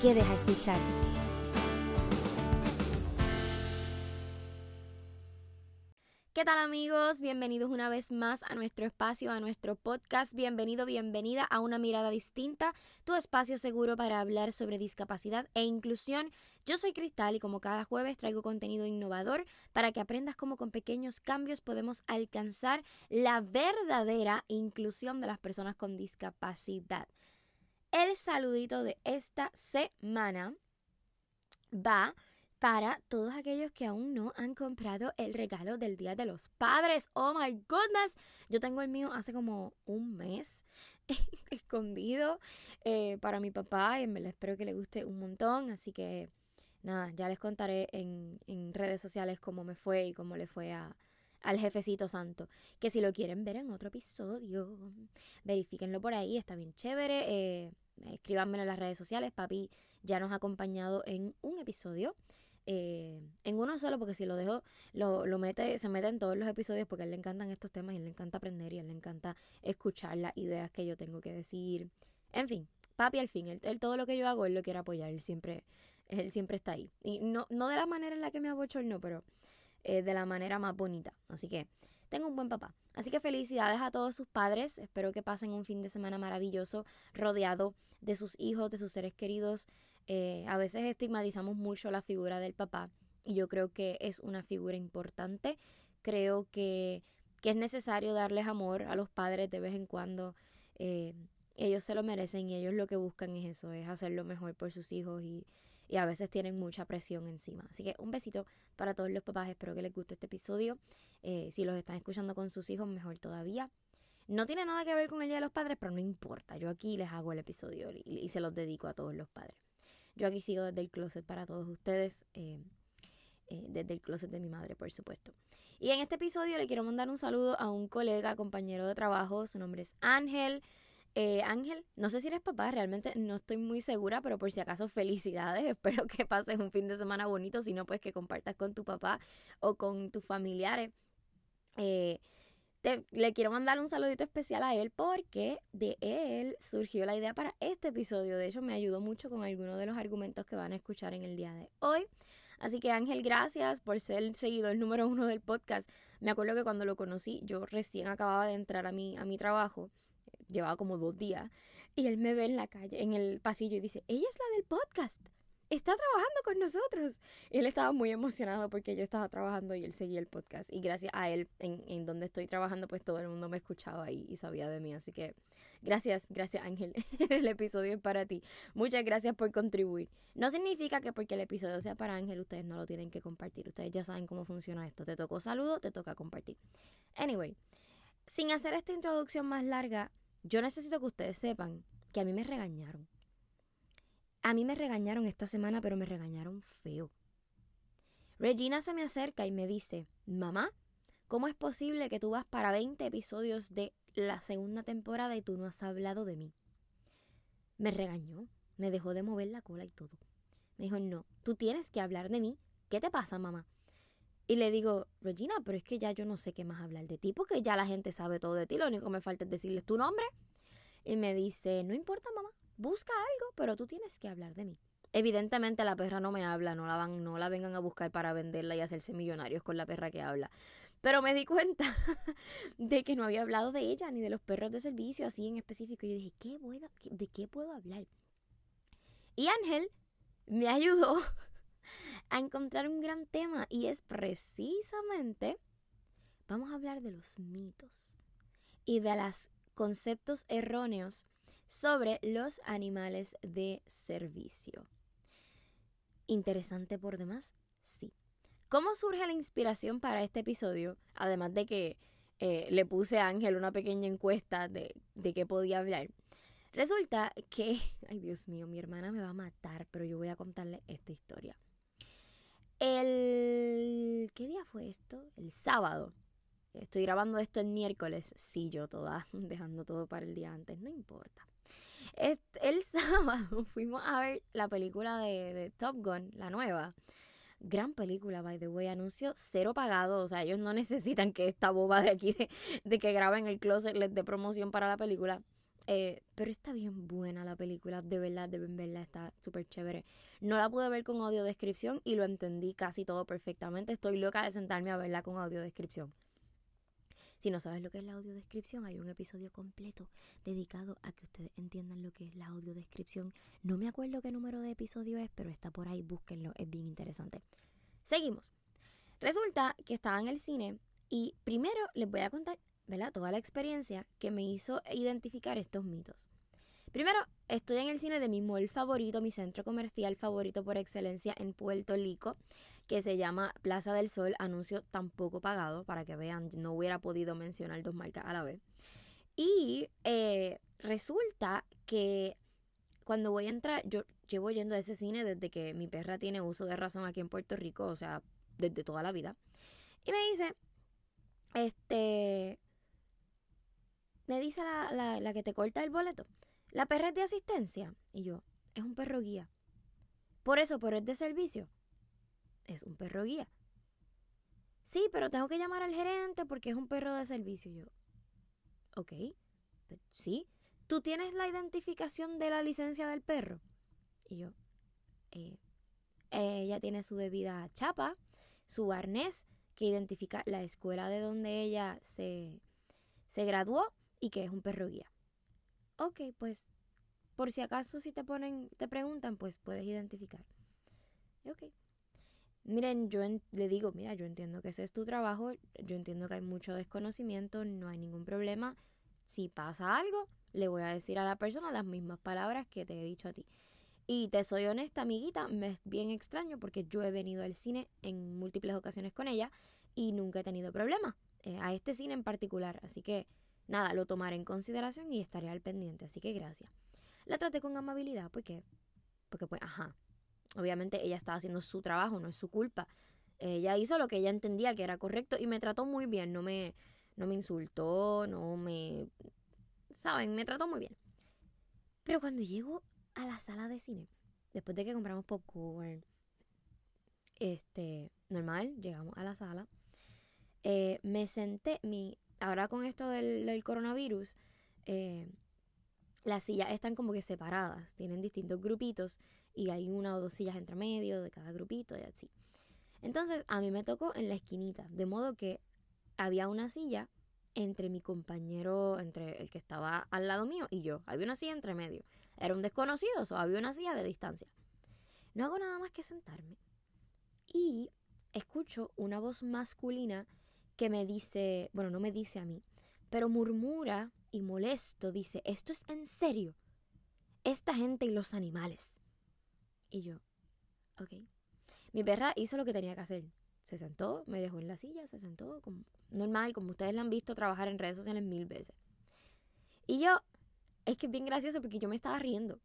quedes a escuchar. ¿Qué tal amigos? Bienvenidos una vez más a nuestro espacio, a nuestro podcast. Bienvenido, bienvenida a una mirada distinta, tu espacio seguro para hablar sobre discapacidad e inclusión. Yo soy Cristal y como cada jueves traigo contenido innovador para que aprendas cómo con pequeños cambios podemos alcanzar la verdadera inclusión de las personas con discapacidad. El saludito de esta semana va para todos aquellos que aún no han comprado el regalo del Día de los Padres. Oh my goodness. Yo tengo el mío hace como un mes escondido eh, para mi papá y me espero que le guste un montón. Así que nada, ya les contaré en, en redes sociales cómo me fue y cómo le fue a, al jefecito santo. Que si lo quieren ver en otro episodio, verifíquenlo por ahí, está bien chévere. Eh, escríbanmelo en las redes sociales. Papi ya nos ha acompañado en un episodio. Eh, en uno solo, porque si lo dejo, lo, lo, mete, se mete en todos los episodios porque él le encantan estos temas y él le encanta aprender y él le encanta escuchar las ideas que yo tengo que decir. En fin, papi al fin, él, todo lo que yo hago, él lo quiere apoyar, él siempre, él siempre está ahí. Y no, no de la manera en la que me no pero eh, de la manera más bonita. Así que tengo un buen papá. Así que felicidades a todos sus padres. Espero que pasen un fin de semana maravilloso rodeado de sus hijos, de sus seres queridos. Eh, a veces estigmatizamos mucho la figura del papá y yo creo que es una figura importante. Creo que, es necesario darles amor a los padres de vez en cuando. Eh, ellos se lo merecen y ellos lo que buscan es eso, es hacer lo mejor por sus hijos y y a veces tienen mucha presión encima. Así que un besito para todos los papás, espero que les guste este episodio. Eh, si los están escuchando con sus hijos, mejor todavía. No tiene nada que ver con el Día de los Padres, pero no importa. Yo aquí les hago el episodio y, se los dedico a todos los padres. Yo aquí sigo desde el closet para todos ustedes, eh, eh, desde el closet de mi madre, por supuesto. Y en este episodio le quiero mandar un saludo a un colega, compañero de trabajo. Su nombre es Ángel. Eh, Ángel, no sé si eres papá, realmente no estoy muy segura, pero por si acaso felicidades, espero que pases un fin de semana bonito, si no, pues que compartas con tu papá o con tus familiares. Eh, le quiero mandar un saludito especial a él porque de él surgió la idea para este episodio. De hecho, me ayudó mucho con algunos de los argumentos que van a escuchar en el día de hoy. Así que Ángel, gracias por ser el seguidor número uno del podcast. Me acuerdo que cuando lo conocí, yo recién acababa de entrar a mi, a mi trabajo llevaba como dos días, y él me ve en la calle, en el pasillo, y dice, ella es la del podcast, está trabajando con nosotros. Y él estaba muy emocionado porque yo estaba trabajando y él seguía el podcast. Y gracias a él, en, en donde estoy trabajando, pues todo el mundo me escuchaba y, y sabía de mí. Así que gracias, gracias Ángel. el episodio es para ti. Muchas gracias por contribuir. No significa que porque el episodio sea para Ángel, ustedes no lo tienen que compartir. Ustedes ya saben cómo funciona esto. Te tocó saludo, te toca compartir. Anyway, sin hacer esta introducción más larga, yo necesito que ustedes sepan que a mí me regañaron. A mí me regañaron esta semana, pero me regañaron feo. Regina se me acerca y me dice, mamá, ¿cómo es posible que tú vas para 20 episodios de la segunda temporada y tú no has hablado de mí? Me regañó, me dejó de mover la cola y todo. Me dijo, no, tú tienes que hablar de mí. ¿Qué te pasa, mamá? Y le digo, Regina, pero es que ya yo no sé qué más hablar de ti, porque ya la gente sabe todo de ti, lo único que me falta es decirles tu nombre. Y me dice, no importa, mamá, busca algo, pero tú tienes que hablar de mí. Evidentemente la perra no me habla, no la van, no la vengan a buscar para venderla y hacerse millonarios con la perra que habla. Pero me di cuenta de que no había hablado de ella ni de los perros de servicio así en específico. Y yo dije, ¿qué ¿de qué puedo hablar? Y Ángel me ayudó a encontrar un gran tema y es precisamente, vamos a hablar de los mitos y de los conceptos erróneos sobre los animales de servicio. ¿Interesante por demás? Sí. ¿Cómo surge la inspiración para este episodio? Además de que eh, le puse a Ángel una pequeña encuesta de, de qué podía hablar. Resulta que, ay Dios mío, mi hermana me va a matar, pero yo voy a contarle esta historia. El... ¿Qué día fue esto? El sábado. Estoy grabando esto el miércoles. Sí, yo toda, dejando todo para el día antes, no importa. El sábado fuimos a ver la película de, Top Gun, la nueva. Gran película, by the way. Anuncio cero pagado. O sea, ellos no necesitan que esta boba de aquí de, de que graben el closet les dé promoción para la película. Eh, pero está bien buena la película, de verdad, deben verla, está súper chévere. No la pude ver con audio descripción y lo entendí casi todo perfectamente. Estoy loca de sentarme a verla con audio descripción. Si no sabes lo que es la audiodescripción, hay un episodio completo dedicado a que ustedes entiendan lo que es la audiodescripción. No me acuerdo qué número de episodio es, pero está por ahí, búsquenlo, es bien interesante. Seguimos. Resulta que estaba en el cine y primero les voy a contar ¿verdad? Toda la experiencia que me hizo identificar estos mitos. Primero, estoy en el cine de mi mall favorito, mi centro comercial favorito por excelencia en Puerto Rico, que se llama Plaza del Sol, anuncio tampoco pagado, para que vean, no hubiera podido mencionar dos marcas a la vez. Y eh, resulta que cuando voy a entrar, yo llevo yendo a ese cine desde que mi perra tiene uso de razón aquí en Puerto Rico, o sea, desde toda la vida. Y me dice, este, me dice la, la, que te corta el boleto, la perra es de asistencia. Y yo, es un perro guía. Por eso, pero es de servicio. Es un perro guía. Sí, pero tengo que llamar al gerente porque es un perro de servicio. Yo, ok, sí. ¿Tú tienes la identificación de la licencia del perro? Y yo, eh, ella tiene su debida chapa, su arnés, que identifica la escuela de donde ella se, se graduó y que es un perro guía. Ok, pues por si acaso si te ponen, te preguntan, pues puedes identificar. Ok. Miren, yo le digo, mira, yo entiendo que ese es tu trabajo, yo entiendo que hay mucho desconocimiento, no hay ningún problema. Si pasa algo, le voy a decir a la persona las mismas palabras que te he dicho a ti. Y te soy honesta, amiguita, me es bien extraño porque yo he venido al cine en múltiples ocasiones con ella y nunca he tenido problema. Eh, a este cine en particular. Así que nada, lo tomaré en consideración y estaré al pendiente, así que gracias. La traté con amabilidad porque, porque pues, ajá, obviamente ella estaba haciendo su trabajo, no es su culpa. Ella hizo lo que ella entendía que era correcto y me trató muy bien, no me, no me insultó, no me, saben, me trató muy bien. Pero cuando llego a la sala de cine, después de que compramos popcorn, este, normal, llegamos a la sala, eh, me senté, mi, ahora con esto del, coronavirus, eh, las sillas están como que separadas, tienen distintos grupitos y hay una o dos sillas entre medio de cada grupito y así. Entonces a mí me tocó en la esquinita, de modo que había una silla entre mi compañero, entre el que estaba al lado mío y yo. Había una silla entre medio. Era un desconocido, o había una silla de distancia. No hago nada más que sentarme. Y escucho una voz masculina que me dice, bueno, no me dice a mí, pero murmura y molesto, dice, esto es en serio. Esta gente y los animales. Y yo, ok. Mi perra hizo lo que tenía que hacer. Se sentó, me dejó en la silla, se sentó como normal, como ustedes la han visto trabajar en redes sociales mil veces. Y yo, es que es bien gracioso porque yo me estaba riendo.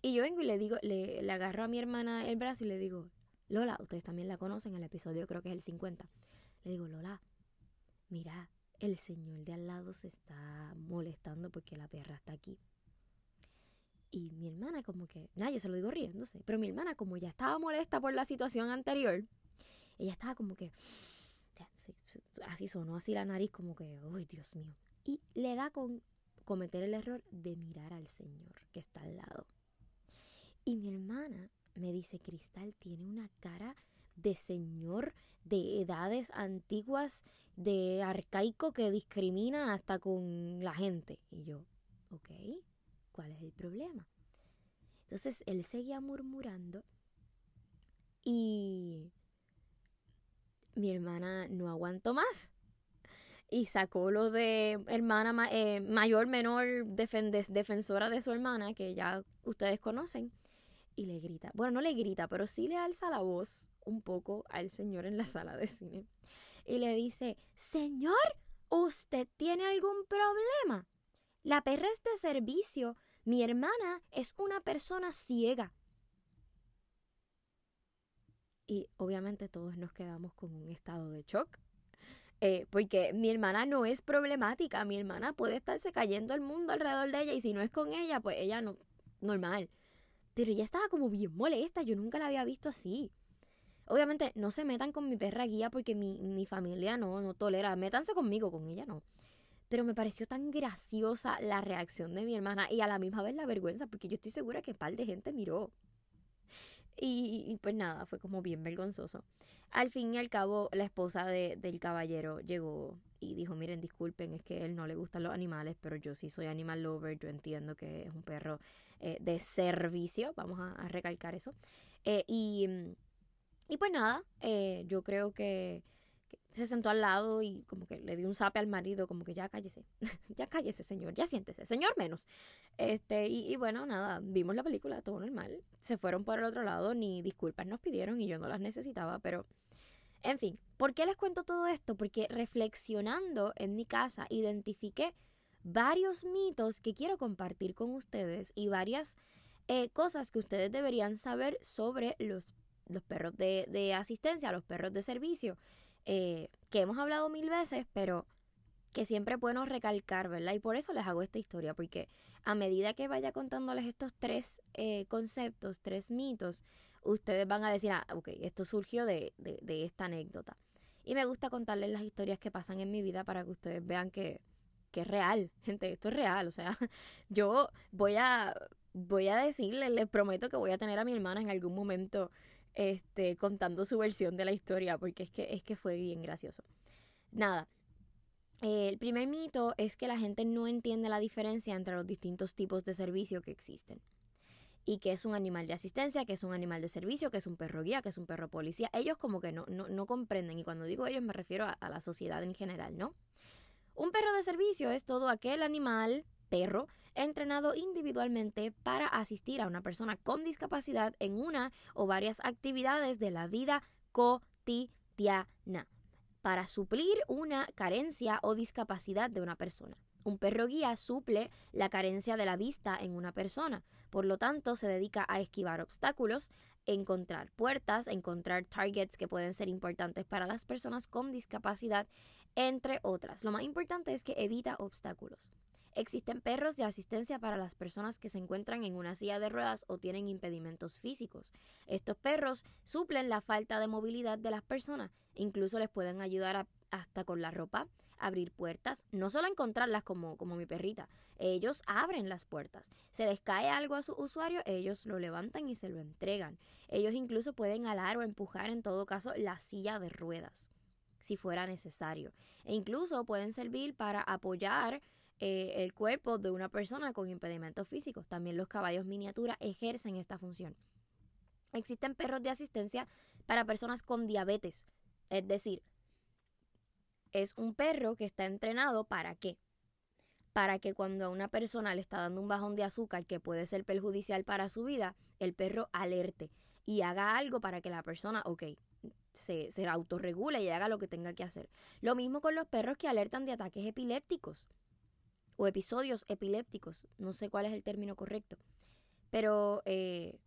Y yo vengo y le digo, le, agarro a mi hermana el brazo y le digo, Lola, ustedes también la conocen, el episodio creo que es el 50. Le digo, Lola, mira, el señor de al lado se está molestando porque la perra está aquí. Y mi hermana como que, nada, yo se lo digo riéndose, pero mi hermana como ya estaba molesta por la situación anterior, ella estaba como que, así sonó así la nariz como que, uy, Dios mío. Y le da con cometer el error de mirar al señor que está al lado. Y mi hermana me dice, Cristal tiene una cara de señor de edades antiguas, de arcaico que discrimina hasta con la gente. Y yo, ok, ¿cuál es el problema? Entonces él seguía murmurando y mi hermana no aguantó más y sacó lo de hermana eh, mayor, menor, defensora de su hermana, que ya ustedes conocen, y le grita. Bueno, no le grita, pero sí le alza la voz un poco al señor en la sala de cine y le dice, Señor, ¿usted tiene algún problema? La perra es de servicio. Mi hermana es una persona ciega. Y obviamente todos nos quedamos con un estado de shock. Eh, porque mi hermana no es problemática, mi hermana puede estarse cayendo el mundo alrededor de ella y si no es con ella, pues ella no, normal. Pero ella estaba como bien molesta, yo nunca la había visto así. Obviamente no se metan con mi perra guía porque mi, mi familia no, no tolera, métanse conmigo, con ella no. Pero me pareció tan graciosa la reacción de mi hermana y a la misma vez la vergüenza porque yo estoy segura que un par de gente miró. Y, pues nada, fue como bien vergonzoso. Al fin y al cabo, la esposa de, del caballero llegó y dijo, miren, disculpen, es que a él no le gustan los animales, pero yo sí soy animal lover, yo entiendo que es un perro eh, de servicio, vamos a, recalcar eso. Eh, y, y, pues nada, eh, yo creo que se sentó al lado y como que le dio un zape al marido, como que ya cállese, ya cállese, señor, ya siéntese, señor menos. Este, y, bueno, nada, vimos la película, todo normal. Se fueron por el otro lado, ni disculpas nos pidieron y yo no las necesitaba, pero en fin, ¿por qué les cuento todo esto? Porque reflexionando en mi casa identifiqué varios mitos que quiero compartir con ustedes y varias eh, cosas que ustedes deberían saber sobre los, los perros de, de asistencia, los perros de servicio. Eh, que hemos hablado mil veces, pero que siempre es bueno recalcar, ¿verdad? Y por eso les hago esta historia, porque a medida que vaya contándoles estos tres eh, conceptos, tres mitos, ustedes van a decir, ah, ok, esto surgió de, de, esta anécdota. Y me gusta contarles las historias que pasan en mi vida para que ustedes vean que, que es real, gente, esto es real, o sea, yo voy a, voy a decirles, les prometo que voy a tener a mi hermana en algún momento este, contando su versión de la historia, porque es que, es que fue bien gracioso. Nada. el primer mito es que la gente no entiende la diferencia entre los distintos tipos de servicio que existen. Y que es un animal de asistencia, que es un animal de servicio, que es un perro guía, que es un perro policía. Ellos como que no, no, comprenden. Y cuando digo ellos me refiero a la sociedad en general, ¿no? Un perro de servicio es todo aquel animal perro entrenado individualmente para asistir a una persona con discapacidad en una o varias actividades de la vida cotidiana para suplir una carencia o discapacidad de una persona. Un perro guía suple la carencia de la vista en una persona, por lo tanto se dedica a esquivar obstáculos, encontrar puertas, encontrar targets que pueden ser importantes para las personas con discapacidad, entre otras. Lo más importante es que evita obstáculos. Existen perros de asistencia para las personas que se encuentran en una silla de ruedas o tienen impedimentos físicos. Estos perros suplen la falta de movilidad de las personas, incluso les pueden ayudar hasta con la ropa, abrir puertas, no solo encontrarlas como, como mi perrita, ellos abren las puertas. Se les cae algo a su usuario, ellos lo levantan y se lo entregan. Ellos incluso pueden alar o empujar en todo caso la silla de ruedas si fuera necesario. E incluso pueden servir para apoyar eh, el cuerpo de una persona con impedimentos físicos. También los caballos miniatura ejercen esta función. Existen perros de asistencia para personas con diabetes. Es decir, es un perro que está entrenado para qué? Para que cuando a una persona le está dando un bajón de azúcar que puede ser perjudicial para su vida, el perro alerte y haga algo para que la persona, ok, se, se autorregule y haga lo que tenga que hacer. Lo mismo con los perros que alertan de ataques epilépticos o episodios epilépticos, no sé cuál es el término correcto, pero, eh,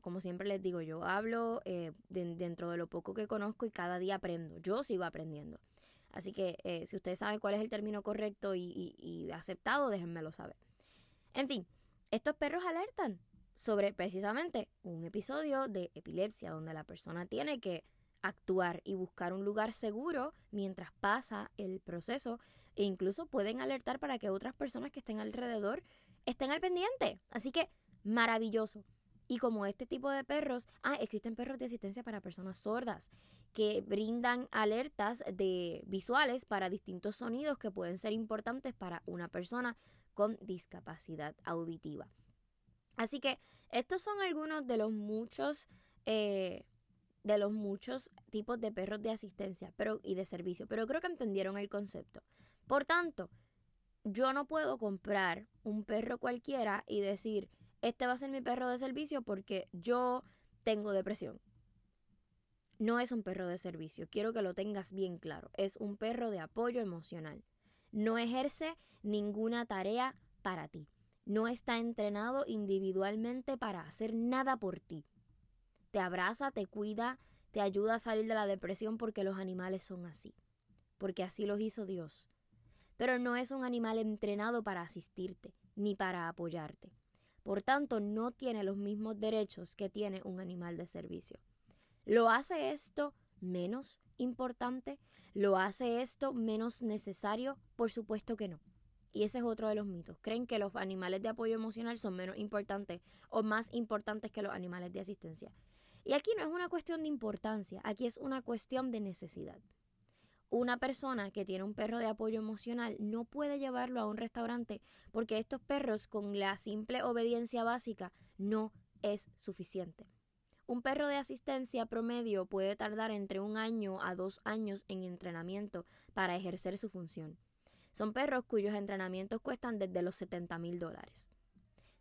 como siempre les digo, yo hablo eh, dentro de lo poco que conozco y cada día aprendo, yo sigo aprendiendo. Así que eh, si ustedes saben cuál es el término correcto y, y aceptado, déjenmelo saber. En fin, estos perros alertan sobre precisamente un episodio de epilepsia donde la persona tiene que actuar y buscar un lugar seguro mientras pasa el proceso e incluso pueden alertar para que otras personas que estén alrededor estén al pendiente. Así que maravilloso. Y como este tipo de perros, ah, existen perros de asistencia para personas sordas que brindan alertas de visuales para distintos sonidos que pueden ser importantes para una persona con discapacidad auditiva. Así que estos son algunos de los muchos eh, de los muchos tipos de perros de asistencia pero, y de servicio, pero creo que entendieron el concepto. Por tanto, yo no puedo comprar un perro cualquiera y decir, este va a ser mi perro de servicio porque yo tengo depresión. No es un perro de servicio, quiero que lo tengas bien claro, es un perro de apoyo emocional. No ejerce ninguna tarea para ti. No está entrenado individualmente para hacer nada por ti. Te abraza, te cuida, te ayuda a salir de la depresión porque los animales son así, porque así los hizo Dios. Pero no es un animal entrenado para asistirte, ni para apoyarte. Por tanto, no tiene los mismos derechos que tiene un animal de servicio. ¿Lo hace esto menos importante? ¿Lo hace esto menos necesario? Por supuesto que no. Y ese es otro de los mitos. Creen que los animales de apoyo emocional son menos importantes o más importantes que los animales de asistencia. Y aquí no es una cuestión de importancia, aquí es una cuestión de necesidad. Una persona que tiene un perro de apoyo emocional no puede llevarlo a un restaurante porque estos perros con la simple obediencia básica no es suficiente. Un perro de asistencia promedio puede tardar entre un año a dos años en entrenamiento para ejercer su función. Son perros cuyos entrenamientos cuestan desde los 70 mil dólares.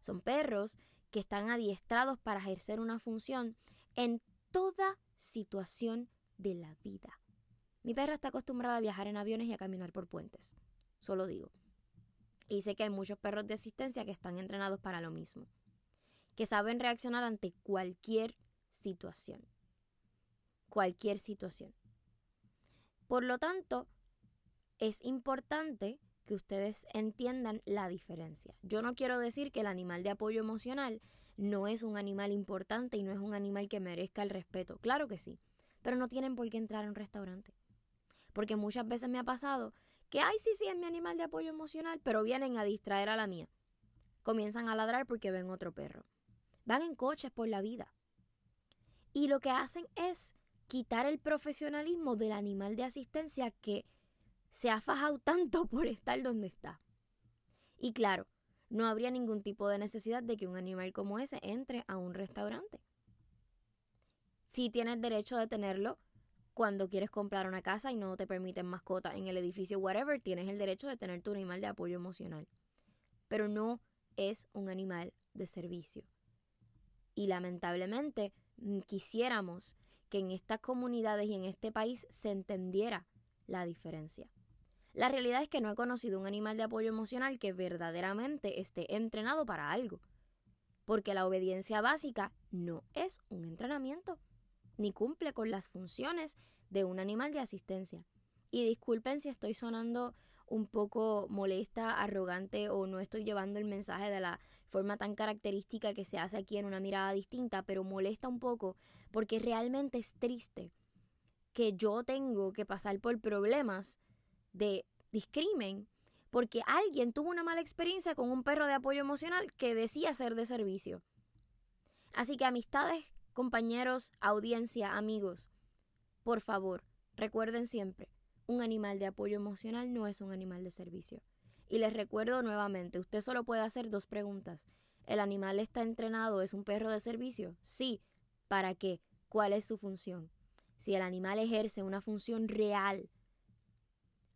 Son perros que están adiestrados para ejercer una función en toda situación de la vida. Mi perra está acostumbrada a viajar en aviones y a caminar por puentes. Solo digo. Y sé que hay muchos perros de asistencia que están entrenados para lo mismo. Que saben reaccionar ante cualquier situación. Cualquier situación. Por lo tanto, es importante que ustedes entiendan la diferencia. Yo no quiero decir que el animal de apoyo emocional no es un animal importante y no es un animal que merezca el respeto. Claro que sí, pero no tienen por qué entrar a un restaurante. Porque muchas veces me ha pasado que, ay, sí, sí, es mi animal de apoyo emocional, pero vienen a distraer a la mía. Comienzan a ladrar porque ven otro perro. Van en coches por la vida. Y lo que hacen es quitar el profesionalismo del animal de asistencia que se ha fajado tanto por estar donde está. Y claro, no habría ningún tipo de necesidad de que un animal como ese entre a un restaurante. Si tienes derecho de tenerlo cuando quieres comprar una casa y no te permiten mascota en el edificio, whatever, tienes el derecho de tener tu animal de apoyo emocional. Pero no es un animal de servicio. Y lamentablemente mm, quisiéramos que en estas comunidades y en este país se entendiera la diferencia. La realidad es que no he conocido un animal de apoyo emocional que verdaderamente esté entrenado para algo. Porque la obediencia básica no es un entrenamiento, ni cumple con las funciones de un animal de asistencia. Y disculpen si estoy sonando un poco molesta, arrogante o no estoy llevando el mensaje de la forma tan característica que se hace aquí en una mirada distinta, pero molesta un poco porque realmente es triste que yo tengo que pasar por problemas de discrimen porque alguien tuvo una mala experiencia con un perro de apoyo emocional que decía ser de servicio. Así que amistades, compañeros, audiencia, amigos, por favor, recuerden siempre, un animal de apoyo emocional no es un animal de servicio. Y les recuerdo nuevamente, usted solo puede hacer dos preguntas. ¿El animal está entrenado? ¿Es un perro de servicio? Sí. ¿Para qué? ¿Cuál es su función? Si el animal ejerce una función real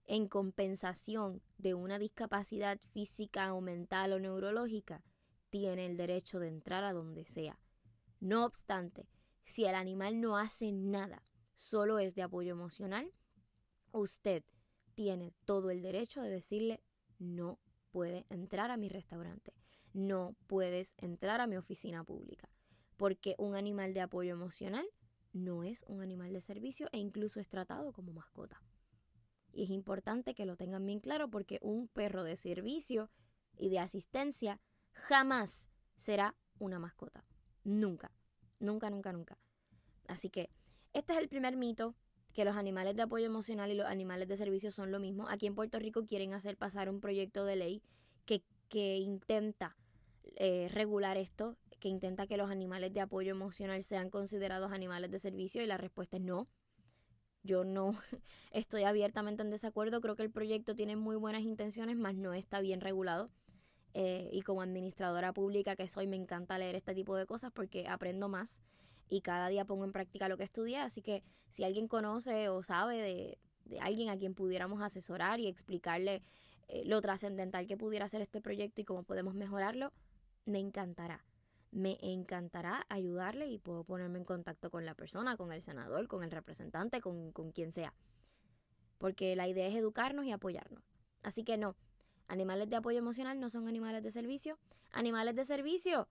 en compensación de una discapacidad física o mental o neurológica, tiene el derecho de entrar a donde sea. No obstante, si el animal no hace nada, solo es de apoyo emocional, usted tiene todo el derecho de decirle no puede entrar a mi restaurante, no puedes entrar a mi oficina pública, porque un animal de apoyo emocional no es un animal de servicio e incluso es tratado como mascota. Y es importante que lo tengan bien claro porque un perro de servicio y de asistencia jamás será una mascota. Nunca, nunca, nunca, nunca. Así que este es el primer mito, que los animales de apoyo emocional y los animales de servicio son lo mismo. Aquí en Puerto Rico quieren hacer pasar un proyecto de ley que, que intenta eh, regular esto, que intenta que los animales de apoyo emocional sean considerados animales de servicio y la respuesta es no. Yo no estoy abiertamente en desacuerdo, creo que el proyecto tiene muy buenas intenciones, mas no está bien regulado. Eh, y como administradora pública que soy, me encanta leer este tipo de cosas porque aprendo más y cada día pongo en práctica lo que estudié. Así que si alguien conoce o sabe de, alguien a quien pudiéramos asesorar y explicarle eh, lo trascendental que pudiera ser este proyecto y cómo podemos mejorarlo, me encantará me encantará ayudarle y puedo ponerme en contacto con la persona, con el senador, con el representante, con, quien sea. Porque la idea es educarnos y apoyarnos. Así que no, Animales de apoyo emocional no son animales de servicio. Animales de servicio.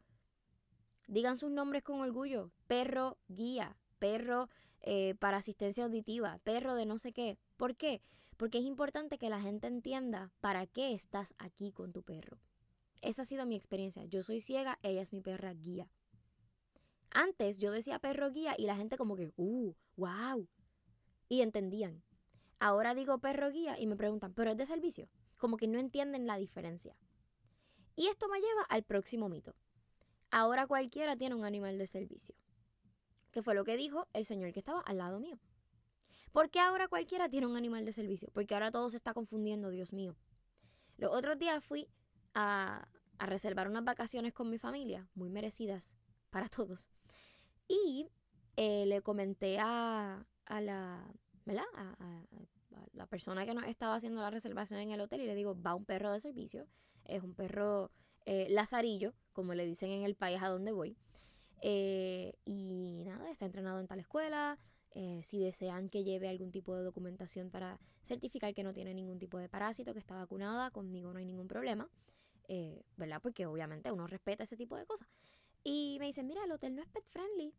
Digan sus nombres con orgullo. Perro guía, perro eh, para asistencia auditiva, perro de no sé qué. ¿Por qué? Porque es importante que la gente entienda para qué estás aquí con tu perro. Esa ha sido mi experiencia. Yo soy ciega, ella es mi perra guía. Antes yo decía perro guía y la gente como que, uh, wow. Y entendían. Ahora digo perro guía y me preguntan, ¿pero es de servicio? como que no entienden la diferencia. Y esto me lleva al próximo mito. Ahora cualquiera tiene un animal de servicio. Que fue lo que dijo el señor que estaba al lado mío. ¿Por qué ahora cualquiera tiene un animal de servicio? Porque ahora todo se está confundiendo, Dios mío. Los otros días fui a, reservar unas vacaciones con mi familia, muy merecidas para todos. Y eh, le comenté a, a la, ¿verdad? a, la persona que nos estaba haciendo la reservación en el hotel y le digo, va un perro de servicio, es un perro eh, lazarillo, como le dicen en el país a donde voy. Eh, y nada, está entrenado en tal escuela. Si desean que lleve algún tipo de documentación para certificar que no tiene ningún tipo de parásito, que está vacunada, conmigo no hay ningún problema, ¿verdad? Porque obviamente uno respeta ese tipo de cosas. Y me dicen, mira, el hotel no es pet friendly,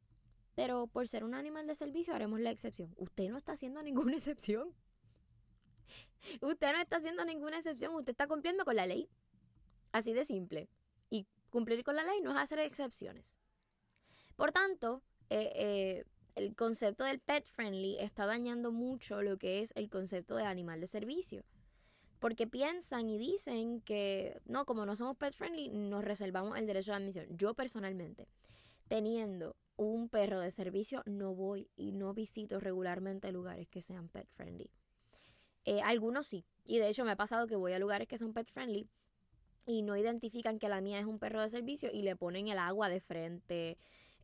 pero por ser un animal de servicio haremos la excepción. Usted no está haciendo ninguna excepción. Usted no está haciendo ninguna excepción, usted está cumpliendo con la ley. Así de simple. Y cumplir con la ley no es hacer excepciones. Por tanto, eh, eh, el concepto del pet friendly está dañando mucho lo que es el concepto de animal de servicio. Porque piensan y dicen que, no, como no somos pet friendly, nos reservamos el derecho de admisión. Yo personalmente, teniendo un perro de servicio, no voy y no visito regularmente lugares que sean pet friendly. Eh, algunos sí. Y de hecho me ha pasado que voy a lugares que son pet friendly y no identifican que la mía es un perro de servicio y le ponen el agua de frente.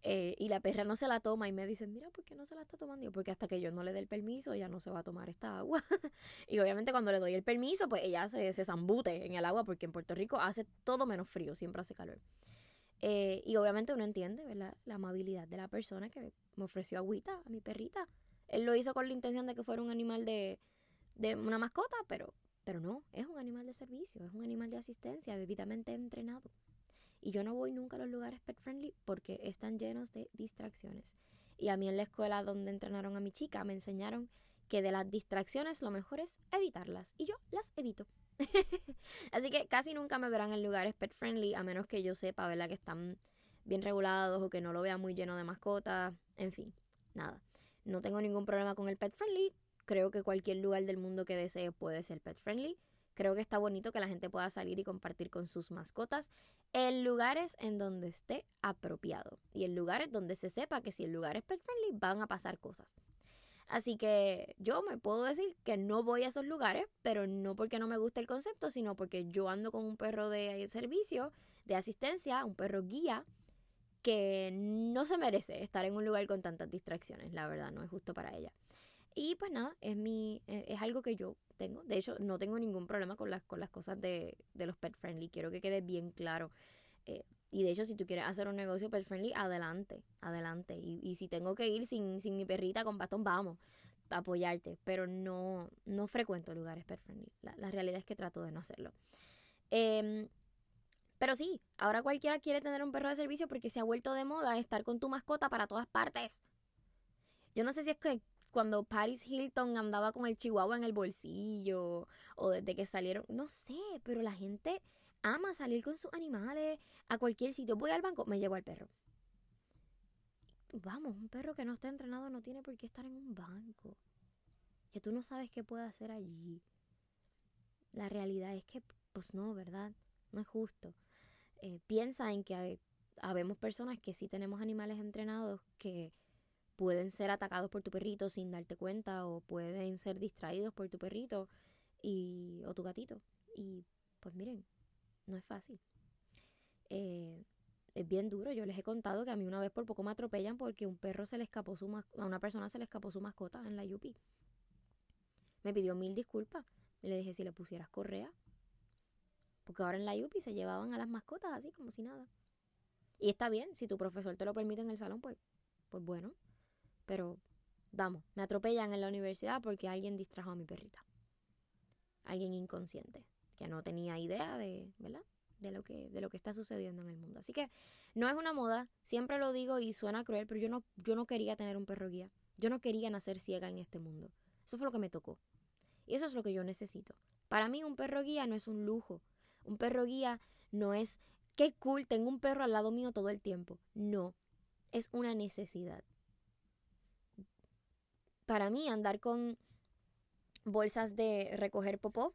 Eh, y la perra no se la toma y me dicen, mira, ¿por qué no se la está tomando? porque hasta que yo no le dé el permiso, ella no se va a tomar esta agua. y obviamente cuando le doy el permiso, pues ella se, se zambute en el agua porque en Puerto Rico hace todo menos frío, siempre hace calor. Eh, y obviamente uno entiende, ¿verdad? La amabilidad de la persona que me ofreció agüita a mi perrita. Él lo hizo con la intención de que fuera un animal de, de una mascota, pero, pero no, es un animal de servicio, es un animal de asistencia, debidamente entrenado. Y yo no voy nunca a los lugares pet friendly porque están llenos de distracciones. Y a mí en la escuela donde entrenaron a mi chica me enseñaron que de las distracciones lo mejor es evitarlas. Y yo las evito. Así que casi nunca me verán en lugares pet friendly a menos que yo sepa, ¿verdad? Que están bien regulados o que no lo vea muy lleno de mascotas. En fin, nada. No tengo ningún problema con el pet friendly. Creo que cualquier lugar del mundo que desee puede ser pet friendly. Creo que está bonito que la gente pueda salir y compartir con sus mascotas en lugares en donde esté apropiado y en lugares donde se sepa que si el lugar es pet friendly van a pasar cosas. Así que yo me puedo decir que no voy a esos lugares, pero no porque no me guste el concepto, sino porque yo ando con un perro de servicio, de asistencia, un perro guía, que no se merece estar en un lugar con tantas distracciones, la verdad, no es justo para ella. Y pues nada, es, mi, e, es algo que yo tengo. De hecho, no tengo ningún problema con las, con las cosas de, de los pet friendly. Quiero que quede bien claro. Eh, y de hecho, si tú quieres hacer un negocio pet friendly, adelante, adelante. Y, y si tengo que ir sin, sin mi perrita con bastón, vamos apoyarte. Pero no, no frecuento lugares pet friendly. La, la realidad es que trato de no hacerlo. Eh, pero sí, ahora cualquiera quiere tener un perro de servicio porque se ha vuelto de moda estar con tu mascota para todas partes. Yo no sé si es que cuando Paris Hilton andaba con el chihuahua en el bolsillo o desde que salieron, no sé, pero la gente ama salir con sus animales a cualquier sitio. Voy al banco, me llevo al perro. Vamos, un perro que no está entrenado no tiene por qué estar en un banco. Que tú no sabes qué puede hacer allí. La realidad es que, pues no, ¿verdad? No es justo. Eh, piensa en que habemos personas que sí tenemos animales entrenados que pueden ser atacados por tu perrito sin darte cuenta o pueden ser distraídos por tu perrito y, o tu gatito. Y pues miren, no es fácil. Eh, es bien duro. Yo les he contado que a mí una vez por poco me atropellan porque un perro se le escapó su a una persona se le escapó su mascota en la Yupi. Me pidió mil disculpas. Le dije si le pusieras correa. Porque ahora en la Yupi se llevaban a las mascotas así como si nada. Y está bien, si tu profesor te lo permite en el salón, pues, pues bueno. Pero, vamos, me atropellan en la universidad porque alguien distrajo a mi perrita. Alguien inconsciente que no tenía idea de, ¿verdad? De lo, que, de lo que está sucediendo en el mundo. Así que no es una moda, siempre lo digo y suena cruel, pero yo no, yo no quería tener un perro guía. Yo no quería nacer ciega en este mundo. Eso fue lo que me tocó. Y eso es lo que yo necesito. Para mí un perro guía no es un lujo. Un perro guía no es, qué cool, tengo un perro al lado mío todo el tiempo. No, es una necesidad. Para mí andar con bolsas de recoger popó,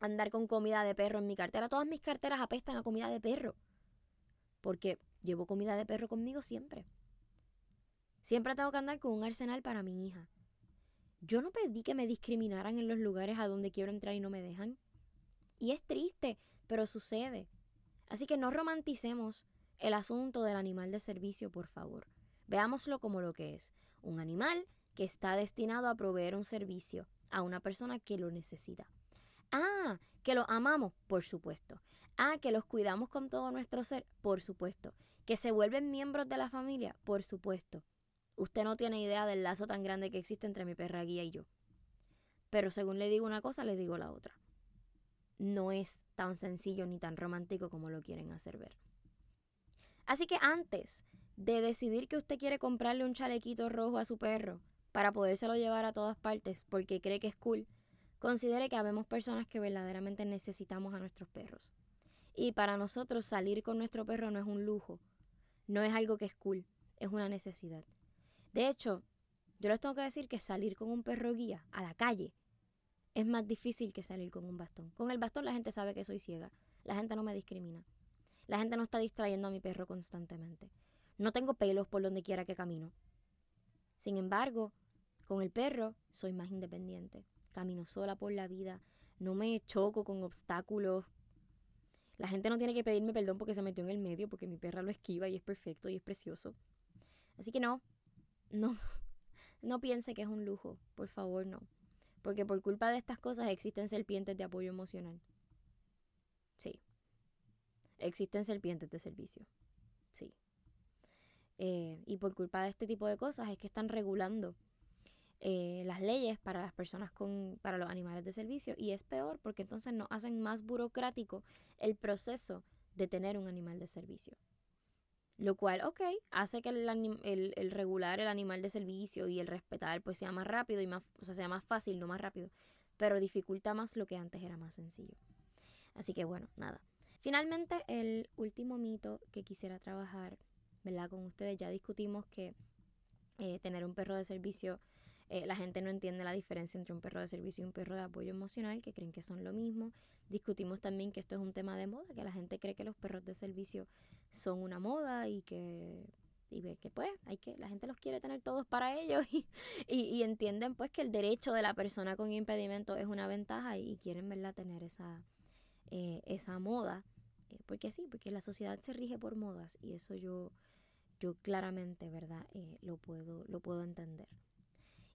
andar con comida de perro en mi cartera, todas mis carteras apestan a comida de perro. Porque llevo comida de perro conmigo siempre. Siempre tengo que andar con un arsenal para mi hija. Yo no pedí que me discriminaran en los lugares a donde quiero entrar y no me dejan. Y es triste, pero sucede. Así que no romanticemos el asunto del animal de servicio, por favor. Veámoslo como lo que es, un animal que está destinado a proveer un servicio a una persona que lo necesita. Ah, que los amamos, por supuesto. Ah, que los cuidamos con todo nuestro ser, por supuesto. Que se vuelven miembros de la familia, por supuesto. Usted no tiene idea del lazo tan grande que existe entre mi perra guía y yo. Pero según le digo una cosa, le digo la otra. No es tan sencillo ni tan romántico como lo quieren hacer ver. Así que antes de decidir que usted quiere comprarle un chalequito rojo a su perro para podérselo llevar a todas partes porque cree que es cool, considere que habemos personas que verdaderamente necesitamos a nuestros perros. Y para nosotros salir con nuestro perro no es un lujo, no es algo que es cool, es una necesidad. De hecho, yo les tengo que decir que salir con un perro guía a la calle es más difícil que salir con un bastón. Con el bastón la gente sabe que soy ciega. La gente no me discrimina. La gente no está distrayendo a mi perro constantemente. No tengo pelos por donde quiera que camino. Sin embargo, con el perro soy más independiente. Camino sola por la vida. No me choco con obstáculos. La gente no tiene que pedirme perdón porque se metió en el medio, porque mi perra lo esquiva y es perfecto y es precioso. Así que no, no, no piense que es un lujo, por favor no. Porque por culpa de estas cosas existen serpientes de apoyo emocional. Sí. Existen serpientes de servicio. Sí. Eh, y por culpa de este tipo de cosas es que están regulando eh, las leyes para las personas con, para los animales de servicio. Y es peor porque entonces nos hacen más burocrático el proceso de tener un animal de servicio. Lo cual, ok, hace que el, el, regular el animal de servicio y el respetar pues sea más rápido y más, o sea, sea más fácil, no más rápido, pero dificulta más lo que antes era más sencillo. Así que bueno, nada. Finalmente, el último mito que quisiera trabajar, ¿verdad? Con ustedes ya discutimos que eh, tener un perro de servicio eh, la gente no entiende la diferencia entre un perro de servicio y un perro de apoyo emocional, que creen que son lo mismo. Discutimos también que esto es un tema de moda, que la gente cree que los perros de servicio son una moda y que y ve que pues hay que la gente los quiere tener todos para ellos y, y, entienden pues que el derecho de la persona con impedimento es una ventaja y, quieren verla tener esa eh, esa moda. Eh, porque sí porque la sociedad se rige por modas y eso yo yo claramente verdad lo puedo lo puedo entender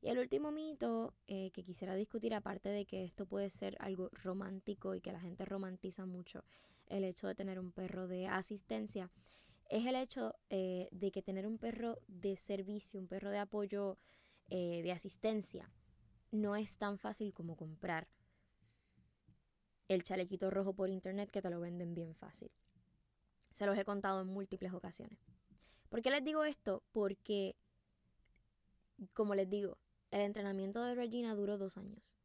y el último mito eh, que quisiera discutir, aparte de que esto puede ser algo romántico y que la gente romantiza mucho el hecho de tener un perro de asistencia, es el hecho eh, de que tener un perro de servicio, un perro de apoyo, eh, de asistencia, no es tan fácil como comprar el chalequito rojo por internet que te lo venden bien fácil. Se los he contado en múltiples ocasiones. ¿Por qué les digo esto? Porque, como les digo, el entrenamiento de Regina duró dos años.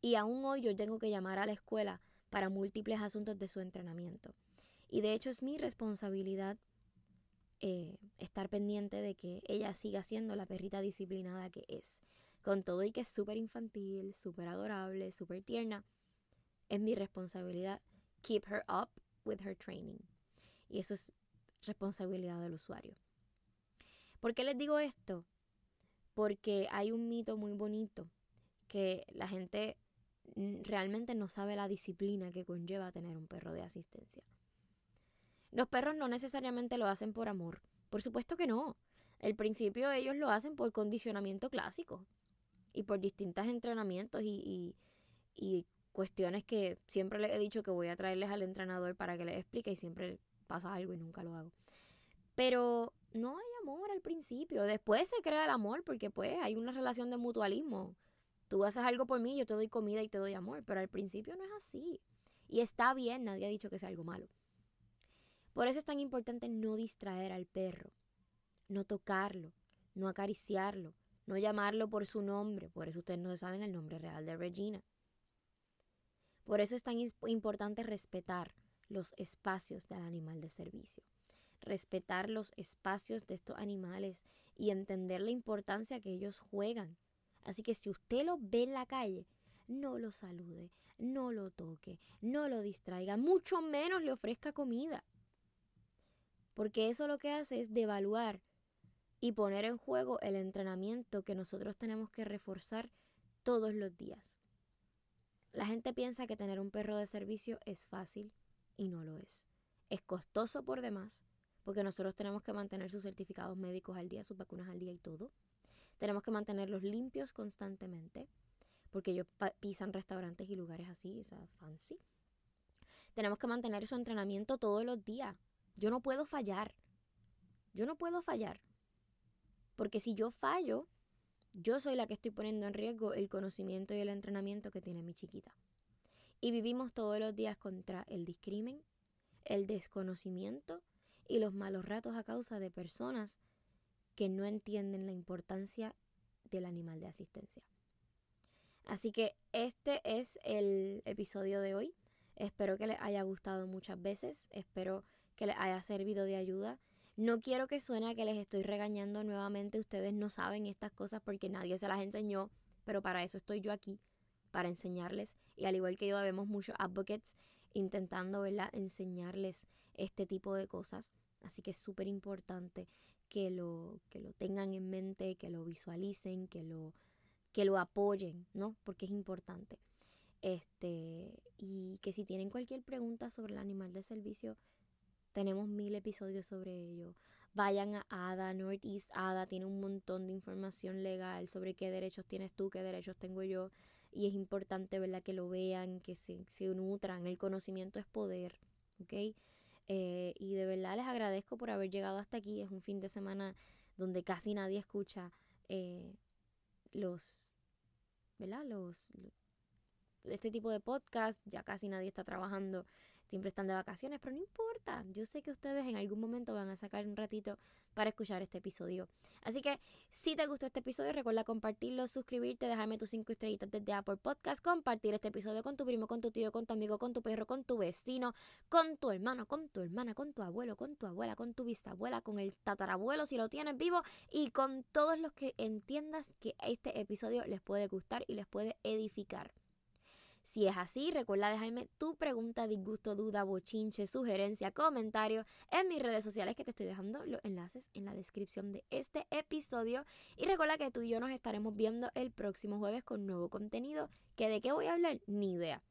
Y aún hoy yo tengo que llamar a la escuela para múltiples asuntos de su entrenamiento. Y de hecho es mi responsabilidad eh, estar pendiente de que ella siga siendo la perrita disciplinada que es. Con todo y que es súper infantil, súper adorable, súper tierna, es mi responsabilidad keep her up with her training. Y eso es responsabilidad del usuario. ¿Por qué les digo esto? Porque hay un mito muy bonito que la gente realmente no sabe la disciplina que conlleva tener un perro de asistencia. Los perros no necesariamente lo hacen por amor, por supuesto que no. El principio ellos lo hacen por condicionamiento clásico y por distintos entrenamientos y, y cuestiones que siempre les he dicho que voy a traerles al entrenador para que les explique y siempre pasa algo y nunca lo hago. Pero no hay amor al principio. Después se crea el amor porque pues hay una relación de mutualismo. Tú haces algo por mí, yo te doy comida y te doy amor, pero al principio no es así. Y está bien, nadie ha dicho que sea algo malo. Por eso es tan importante no distraer al perro, no tocarlo, no acariciarlo, no llamarlo por su nombre. Por eso ustedes no saben el nombre real de Regina. Por eso es tan importante respetar los espacios del animal de servicio, respetar los espacios de estos animales y entender la importancia que ellos juegan. Así que si usted lo ve en la calle, no lo salude, no lo toque, no lo distraiga, mucho menos le ofrezca comida. Porque eso lo que hace es devaluar y poner en juego el entrenamiento que nosotros tenemos que reforzar todos los días. La gente piensa que tener un perro de servicio es fácil y no lo es. Es costoso por demás, porque nosotros tenemos que mantener sus certificados médicos al día, sus vacunas al día y todo. Tenemos que mantenerlos limpios constantemente, porque ellos pisan restaurantes y lugares así, o sea, fancy. Tenemos que mantener su entrenamiento todos los días. Yo no puedo fallar. Yo no puedo fallar. Porque si yo fallo, yo soy la que estoy poniendo en riesgo el conocimiento y el entrenamiento que tiene mi chiquita. Y vivimos todos los días contra el discrimen, el desconocimiento y los malos ratos a causa de personas que no entienden la importancia del animal de asistencia. Así que este es el episodio de hoy. Espero que les haya gustado muchas veces, espero que les haya servido de ayuda. No quiero que suene que les estoy regañando nuevamente. Ustedes no saben estas cosas porque nadie se las enseñó, pero para eso estoy yo aquí, para enseñarles. Y al igual que yo, vemos muchos advocates intentando ¿verdad? enseñarles este tipo de cosas. Así que es súper importante que lo, que lo tengan en mente, que lo visualicen, que lo, que lo apoyen, ¿no? Porque es importante. Este, y que si tienen cualquier pregunta sobre el animal de servicio, tenemos mil episodios sobre ello. Vayan a ADA, Northeast ADA, tiene un montón de información legal sobre qué derechos tienes tú, qué derechos tengo yo. Y es importante, ¿verdad? Que lo vean, que se, se nutran. El conocimiento es poder, ¿ok? Eh, y de verdad les agradezco por haber llegado hasta aquí. Es un fin de semana donde casi nadie escucha eh, los, ¿verdad? Los, este tipo de podcast. Ya casi nadie está trabajando siempre están de vacaciones, pero no importa. Yo sé que ustedes en algún momento van a sacar un ratito para escuchar este episodio. Así que si te gustó este episodio, recuerda compartirlo, suscribirte, dejarme tus cinco estrellitas desde Apple Podcast, compartir este episodio con tu primo, con tu tío, con tu amigo, con tu perro, con tu vecino, con tu hermano, con tu hermana, con tu abuelo, con tu abuela, con tu bisabuela, con el tatarabuelo si lo tienes vivo y con todos los que entiendas que este episodio les puede gustar y les puede edificar. Si es así, recuerda dejarme tu pregunta, disgusto, duda, bochinche, sugerencia, comentario en mis redes sociales que te estoy dejando los enlaces en la descripción de este episodio. Y recuerda que tú y yo nos estaremos viendo el próximo jueves con nuevo contenido. ¿Que de qué voy a hablar? Ni idea.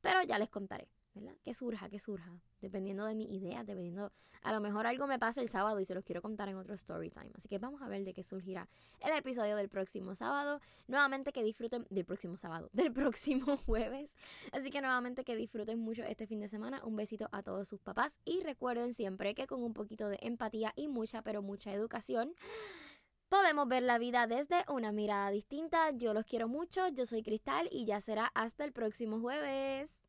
Pero ya les contaré. ¿Verdad? Que surja, que surja, dependiendo de mi idea, dependiendo, a lo mejor algo me pasa el sábado y se los quiero contar en otro story time. Así que vamos a ver de qué surgirá el episodio del próximo sábado. Nuevamente que disfruten del próximo sábado, del próximo jueves. Así que nuevamente que disfruten mucho este fin de semana. Un besito a todos sus papás y recuerden siempre que con un poquito de empatía y mucha, pero mucha educación, podemos ver la vida desde una mirada distinta. Yo los quiero mucho, yo soy Cristal y ya será hasta el próximo jueves.